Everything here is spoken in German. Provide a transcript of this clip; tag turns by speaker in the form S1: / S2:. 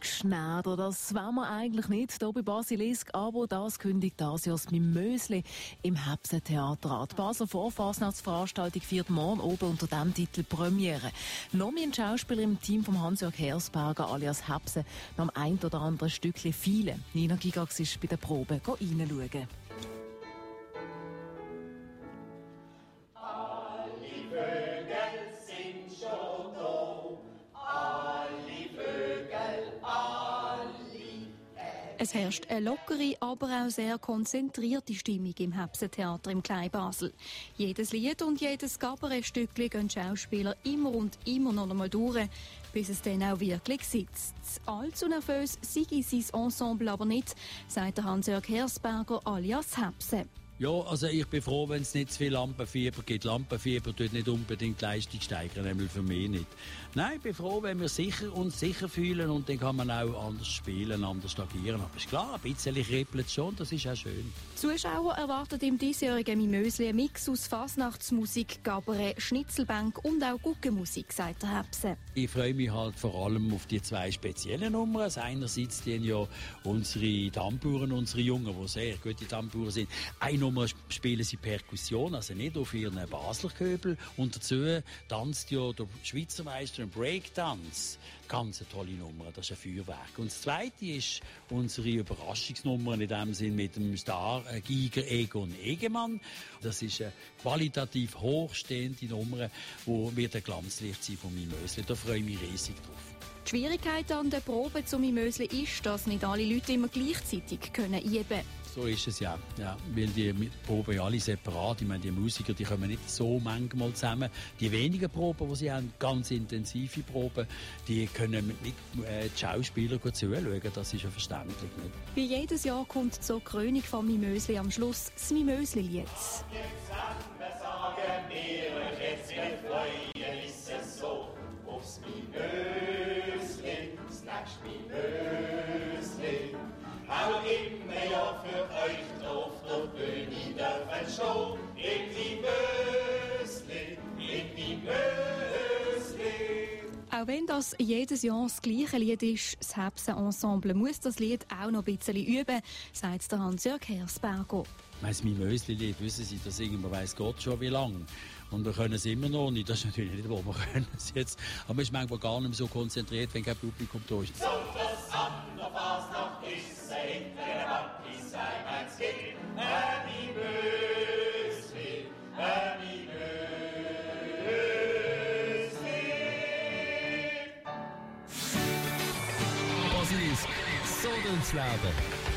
S1: Schneider, das wollen wir eigentlich nicht hier bei Basilisk, aber das kündigt das mit Mösli im Hepse-Theater an. Die Basler Vorfasnachtsveranstaltung feiert morgen oben unter dem Titel Premiere. Noch ein Schauspieler im Team von Hans-Jörg Hersberger alias Hepse noch am ein oder anderen Stückchen viele. Nina Gigax ist bei der Probe reinschauen.
S2: Es herrscht eine lockere, aber auch sehr konzentrierte Stimmung im Hepsentheater im Kleinbasel. Jedes Lied und jedes Gabarettstückchen gehen Schauspieler immer und immer noch einmal durch, bis es dann auch wirklich sitzt. Allzu nervös sei sein Ensemble aber nicht, sagt Hans-Jörg Hersberger alias Hepse.
S3: Ja, also ich bin froh, wenn es nicht zu viel Lampenfieber gibt. Lampenfieber tut nicht unbedingt die Leistung steigern, nämlich für mich nicht. Nein, ich bin froh, wenn wir sicher uns sicher fühlen und dann kann man auch anders spielen, anders agieren. Aber ist klar, ein bisschen kribbelt schon, das ist auch schön.
S2: Zuschauer erwarten im diesjährigen Mimösli einen Mix aus Fasnachtsmusik, Gabaret, Schnitzelbank und auch Guckenmusik, sagt der Hepse.
S3: Ich freue mich halt vor allem auf die zwei speziellen Nummern. Also einerseits die ja unsere Tamburen, unsere Jungen, die sehr gute Tamburen sind. Eine Nummer spielen sie Perkussion, also nicht auf ihren Basler Köbel. Und dazu tanzt ja der Schweizer Meister im Breakdance. Ganz eine tolle Nummer, das ist ein Feuerwerk. Und das zweite ist unsere Überraschungsnummer in dem Sinn mit dem Star-Giger Egon Egemann. Das ist eine qualitativ hochstehende Nummer, die wird ein Glanzlicht sein von meinem Mösli. Da freue ich mich riesig drauf.
S2: Die Schwierigkeit an der Probe zum Mösli ist, dass nicht alle Leute immer gleichzeitig können üben können.
S3: So ist es ja. ja weil die Proben ja alle separat. Ich meine, die Musiker, die kommen nicht so manchmal zusammen. Die wenigen Proben, die sie haben, ganz intensive Proben, die können nicht äh, die Schauspieler gut zuschauen. Das ist ja verständlich. Nicht?
S2: Wie jedes Jahr kommt zur Krönung von Mimösli am Schluss das Mimösli-Lied.
S4: sagen wir, jetzt freuen ist es so, aufs Mimösli, das nächste Mimösli. Auch immer ja für euch
S2: Auch wenn das jedes Jahr das gleiche Lied ist, das Hepsen-Ensemble muss das Lied auch noch ein bisschen üben, sagt der Hans-Jörg Hersberger.
S3: Mein Mösli-Lied, wissen Sie, das singen wir weiss Gott schon wie lange. Und wir können es immer noch nicht. Das ist natürlich nicht, wo wir können es jetzt. Aber man ist manchmal gar nicht mehr so konzentriert, wenn kein Publikum da ist.
S4: So, das an der Fasnacht ist ein hintere Bank, ist ein eins
S5: Basilisk, so ins Leben.